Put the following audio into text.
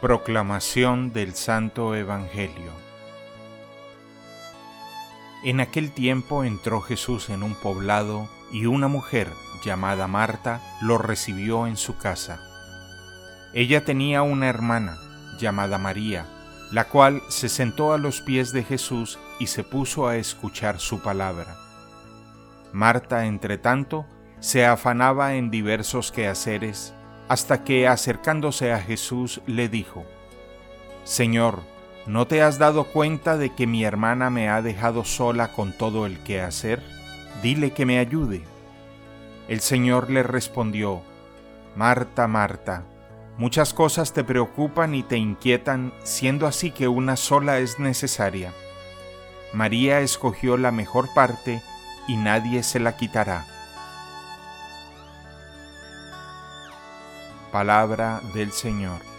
Proclamación del Santo Evangelio En aquel tiempo entró Jesús en un poblado y una mujer llamada Marta lo recibió en su casa. Ella tenía una hermana llamada María, la cual se sentó a los pies de Jesús y se puso a escuchar su palabra. Marta, entre tanto, se afanaba en diversos quehaceres, hasta que acercándose a Jesús le dijo, Señor, ¿no te has dado cuenta de que mi hermana me ha dejado sola con todo el quehacer? Dile que me ayude. El Señor le respondió, Marta, Marta, muchas cosas te preocupan y te inquietan, siendo así que una sola es necesaria. María escogió la mejor parte y nadie se la quitará. Palabra del Señor.